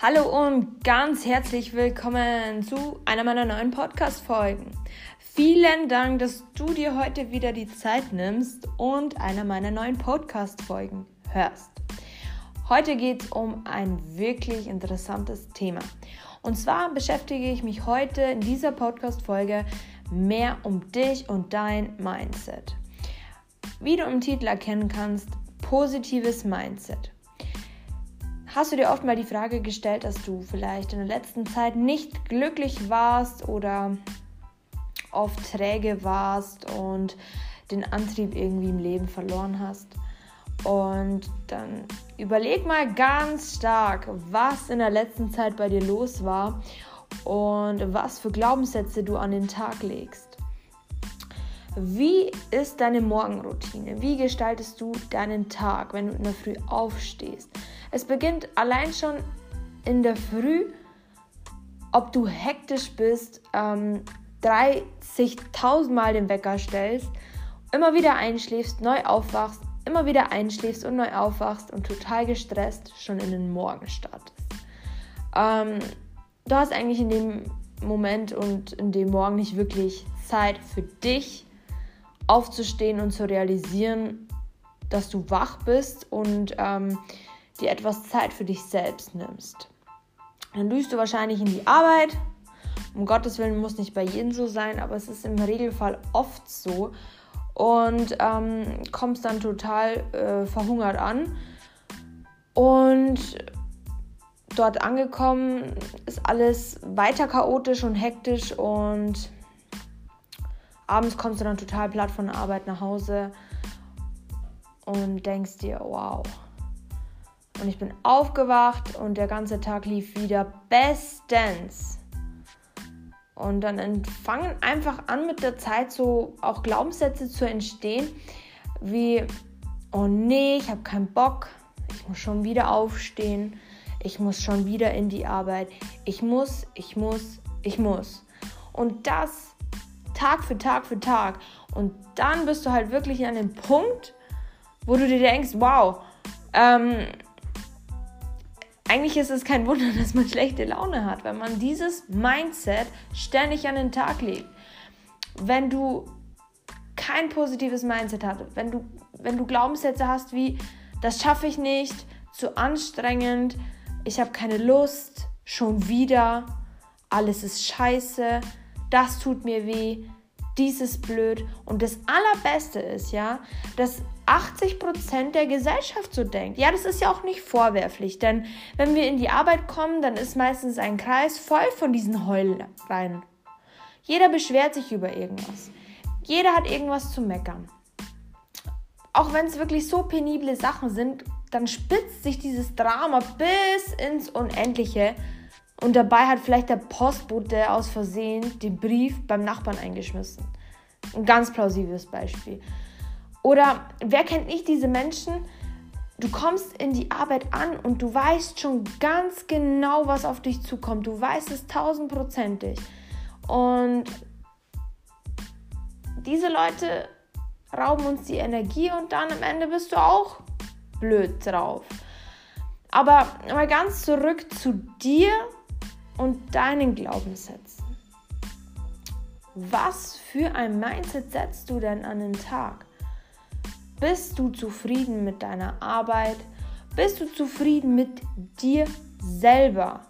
Hallo und ganz herzlich willkommen zu einer meiner neuen Podcast-Folgen. Vielen Dank, dass du dir heute wieder die Zeit nimmst und einer meiner neuen Podcast-Folgen hörst. Heute geht es um ein wirklich interessantes Thema. Und zwar beschäftige ich mich heute in dieser Podcast-Folge mehr um dich und dein Mindset. Wie du im Titel erkennen kannst, positives Mindset. Hast du dir oft mal die Frage gestellt, dass du vielleicht in der letzten Zeit nicht glücklich warst oder oft träge warst und den Antrieb irgendwie im Leben verloren hast? Und dann überleg mal ganz stark, was in der letzten Zeit bei dir los war und was für Glaubenssätze du an den Tag legst. Wie ist deine Morgenroutine? Wie gestaltest du deinen Tag, wenn du in der Früh aufstehst? Es beginnt allein schon in der Früh, ob du hektisch bist, ähm, 30.000 Mal den Wecker stellst, immer wieder einschläfst, neu aufwachst, immer wieder einschläfst und neu aufwachst und total gestresst schon in den Morgen startest. Ähm, du hast eigentlich in dem Moment und in dem Morgen nicht wirklich Zeit für dich aufzustehen und zu realisieren, dass du wach bist und ähm, dir etwas Zeit für dich selbst nimmst. Dann düst du wahrscheinlich in die Arbeit. Um Gottes Willen muss nicht bei jedem so sein, aber es ist im Regelfall oft so. Und ähm, kommst dann total äh, verhungert an. Und dort angekommen ist alles weiter chaotisch und hektisch und abends kommst du dann total platt von der Arbeit nach Hause und denkst dir, wow, und ich bin aufgewacht und der ganze Tag lief wieder bestens. Und dann fangen einfach an mit der Zeit so auch Glaubenssätze zu entstehen, wie, oh nee, ich habe keinen Bock, ich muss schon wieder aufstehen, ich muss schon wieder in die Arbeit, ich muss, ich muss, ich muss. Und das Tag für Tag für Tag. Und dann bist du halt wirklich an dem Punkt, wo du dir denkst, wow, ähm, eigentlich ist es kein Wunder, dass man schlechte Laune hat, wenn man dieses Mindset ständig an den Tag legt. Wenn du kein positives Mindset hast, wenn du, wenn du Glaubenssätze hast wie, das schaffe ich nicht, zu anstrengend, ich habe keine Lust, schon wieder, alles ist scheiße, das tut mir weh, dies ist blöd. Und das Allerbeste ist ja, dass 80% der Gesellschaft so denkt. Ja, das ist ja auch nicht vorwerflich, denn wenn wir in die Arbeit kommen, dann ist meistens ein Kreis voll von diesen Heulereien. Jeder beschwert sich über irgendwas. Jeder hat irgendwas zu meckern. Auch wenn es wirklich so penible Sachen sind, dann spitzt sich dieses Drama bis ins Unendliche. Und dabei hat vielleicht der Postbote aus Versehen den Brief beim Nachbarn eingeschmissen. Ein ganz plausibles Beispiel. Oder wer kennt nicht diese Menschen? Du kommst in die Arbeit an und du weißt schon ganz genau, was auf dich zukommt. Du weißt es tausendprozentig. Und diese Leute rauben uns die Energie und dann am Ende bist du auch blöd drauf. Aber mal ganz zurück zu dir und deinen Glaubenssätzen. Was für ein Mindset setzt du denn an den Tag? Bist du zufrieden mit deiner Arbeit? Bist du zufrieden mit dir selber?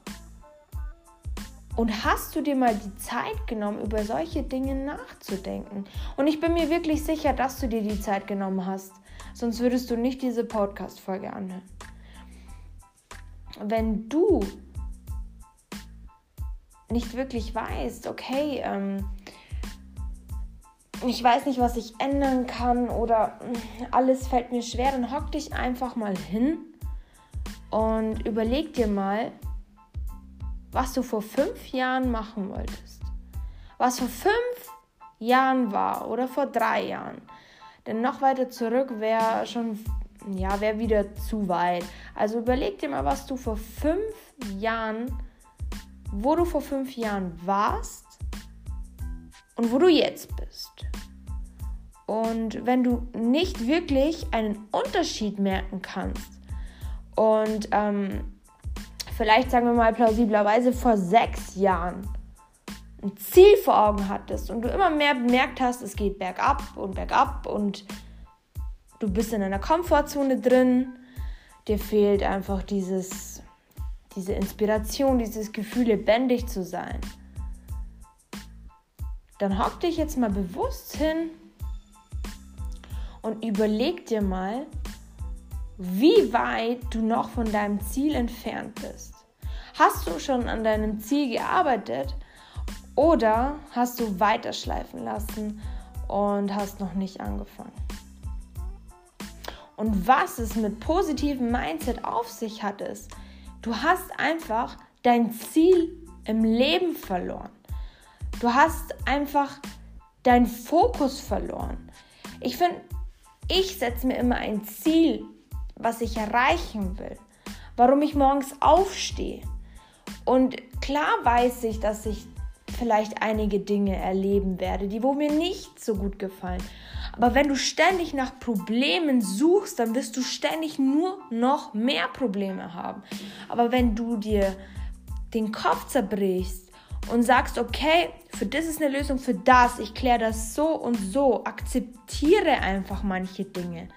Und hast du dir mal die Zeit genommen, über solche Dinge nachzudenken? Und ich bin mir wirklich sicher, dass du dir die Zeit genommen hast. Sonst würdest du nicht diese Podcast-Folge anhören. Wenn du nicht wirklich weißt, okay, ähm, ich weiß nicht, was ich ändern kann oder mm, alles fällt mir schwer, dann hock dich einfach mal hin und überleg dir mal, was du vor fünf Jahren machen wolltest. Was vor fünf Jahren war oder vor drei Jahren. Denn noch weiter zurück wäre schon, ja, wäre wieder zu weit. Also überleg dir mal, was du vor fünf Jahren, wo du vor fünf Jahren warst und wo du jetzt bist. Und wenn du nicht wirklich einen Unterschied merken kannst und ähm, vielleicht sagen wir mal plausiblerweise vor sechs Jahren ein Ziel vor Augen hattest und du immer mehr bemerkt hast, es geht bergab und bergab und du bist in einer Komfortzone drin, dir fehlt einfach dieses, diese Inspiration, dieses Gefühl, lebendig zu sein. Dann hock dich jetzt mal bewusst hin und überleg dir mal, wie weit du noch von deinem Ziel entfernt bist. Hast du schon an deinem Ziel gearbeitet oder hast du weiterschleifen lassen und hast noch nicht angefangen? Und was es mit positivem Mindset auf sich hat, ist, du hast einfach dein Ziel im Leben verloren. Du hast einfach deinen Fokus verloren. Ich finde, ich setze mir immer ein Ziel, was ich erreichen will, warum ich morgens aufstehe. Und klar weiß ich, dass ich vielleicht einige Dinge erleben werde, die wo mir nicht so gut gefallen. Aber wenn du ständig nach Problemen suchst, dann wirst du ständig nur noch mehr Probleme haben. Aber wenn du dir den Kopf zerbrichst und sagst, okay, für das ist eine Lösung, für das, ich kläre das so und so, akzeptiere einfach manche Dinge.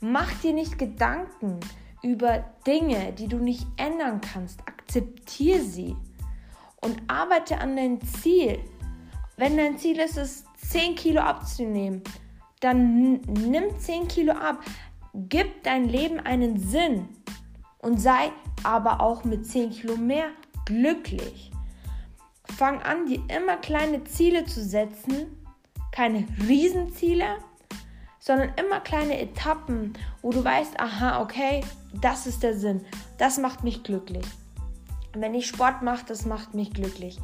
Mach dir nicht Gedanken über Dinge, die du nicht ändern kannst. Akzeptiere sie und arbeite an dein Ziel. Wenn dein Ziel ist, es 10 Kilo abzunehmen, dann nimm 10 Kilo ab. Gib dein Leben einen Sinn und sei aber auch mit 10 Kilo mehr glücklich. Fang an, dir immer kleine Ziele zu setzen, keine Riesenziele, sondern immer kleine Etappen, wo du weißt, aha, okay, das ist der Sinn, das macht mich glücklich. Wenn ich Sport mache, das macht mich glücklich.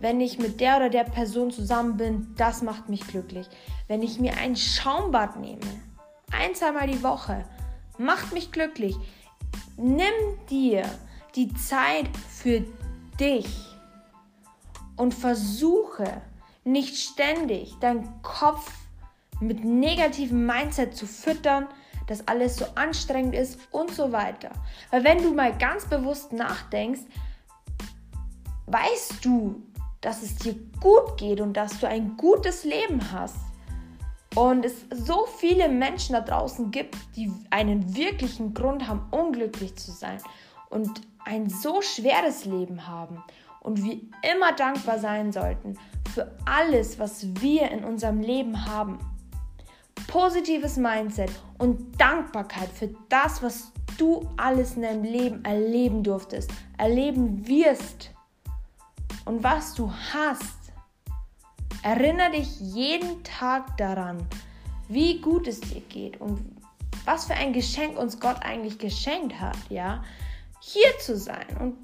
Wenn ich mit der oder der Person zusammen bin, das macht mich glücklich. Wenn ich mir ein Schaumbad nehme, ein, zweimal die Woche, macht mich glücklich. Nimm dir die Zeit für dich und versuche nicht ständig deinen Kopf mit negativem Mindset zu füttern, dass alles so anstrengend ist und so weiter. Weil wenn du mal ganz bewusst nachdenkst, weißt du, dass es dir gut geht und dass du ein gutes Leben hast. Und es so viele Menschen da draußen gibt, die einen wirklichen Grund haben, unglücklich zu sein und ein so schweres Leben haben und wir immer dankbar sein sollten für alles, was wir in unserem Leben haben. Positives Mindset und Dankbarkeit für das, was du alles in deinem Leben erleben durftest, erleben wirst und was du hast. Erinnere dich jeden Tag daran, wie gut es dir geht und was für ein Geschenk uns Gott eigentlich geschenkt hat, ja? Hier zu sein und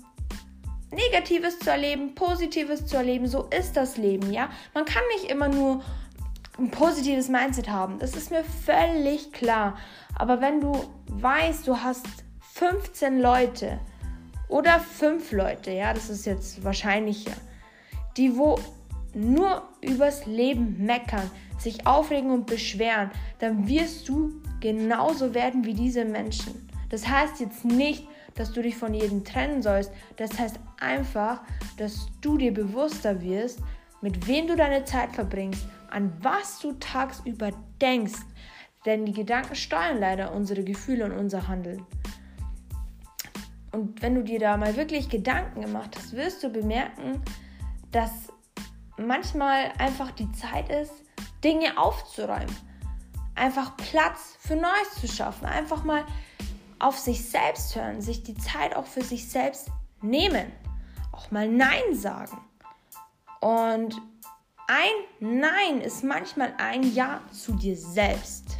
Negatives zu erleben, Positives zu erleben, so ist das Leben, ja? Man kann nicht immer nur ein positives Mindset haben, das ist mir völlig klar. Aber wenn du weißt, du hast 15 Leute, oder fünf Leute, ja, das ist jetzt wahrscheinlicher, die wo nur übers Leben meckern, sich aufregen und beschweren, dann wirst du genauso werden wie diese Menschen. Das heißt jetzt nicht, dass du dich von jedem trennen sollst. Das heißt einfach, dass du dir bewusster wirst, mit wem du deine Zeit verbringst, an was du tagsüber denkst. Denn die Gedanken steuern leider unsere Gefühle und unser Handeln. Und wenn du dir da mal wirklich Gedanken gemacht hast, wirst du bemerken, dass manchmal einfach die Zeit ist, Dinge aufzuräumen. Einfach Platz für Neues zu schaffen. Einfach mal auf sich selbst hören, sich die Zeit auch für sich selbst nehmen. Auch mal Nein sagen. Und ein Nein ist manchmal ein Ja zu dir selbst.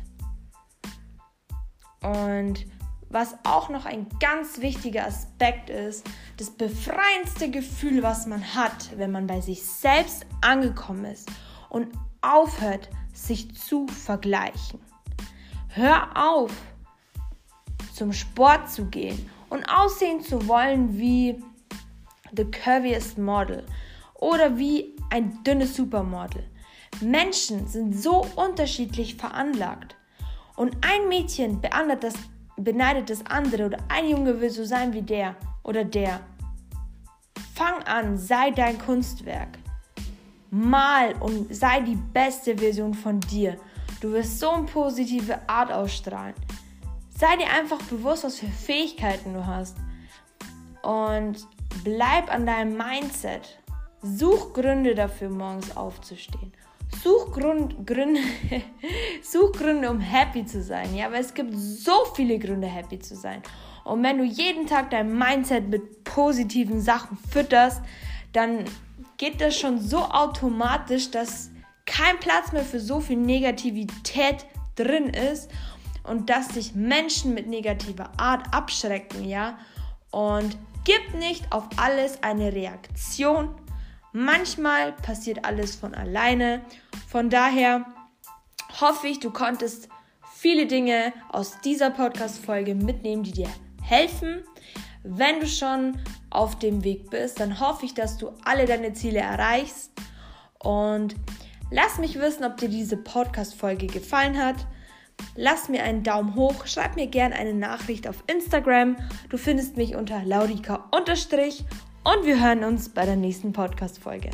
Und was auch noch ein ganz wichtiger Aspekt ist, das befreiendste Gefühl, was man hat, wenn man bei sich selbst angekommen ist und aufhört, sich zu vergleichen. Hör auf, zum Sport zu gehen und aussehen zu wollen wie the curviest model oder wie ein dünnes Supermodel. Menschen sind so unterschiedlich veranlagt. Und ein Mädchen beandert das beneidet das andere oder ein Junge will so sein wie der oder der Fang an, sei dein Kunstwerk. Mal und sei die beste Version von dir. Du wirst so eine positive Art ausstrahlen. Sei dir einfach bewusst, was für Fähigkeiten du hast. Und bleib an deinem Mindset. Such Gründe dafür, morgens aufzustehen. Such, Grund, Gründe, such Gründe, um happy zu sein. Ja, aber es gibt so viele Gründe, happy zu sein. Und wenn du jeden Tag dein Mindset mit positiven Sachen fütterst, dann geht das schon so automatisch, dass kein Platz mehr für so viel Negativität drin ist und dass sich Menschen mit negativer Art abschrecken, ja? Und gib nicht auf alles eine Reaktion. Manchmal passiert alles von alleine. Von daher hoffe ich, du konntest viele Dinge aus dieser Podcast-Folge mitnehmen, die dir helfen. Wenn du schon auf dem Weg bist, dann hoffe ich, dass du alle deine Ziele erreichst. Und lass mich wissen, ob dir diese Podcast-Folge gefallen hat. Lass mir einen Daumen hoch, schreib mir gerne eine Nachricht auf Instagram. Du findest mich unter laurika- und wir hören uns bei der nächsten Podcast-Folge.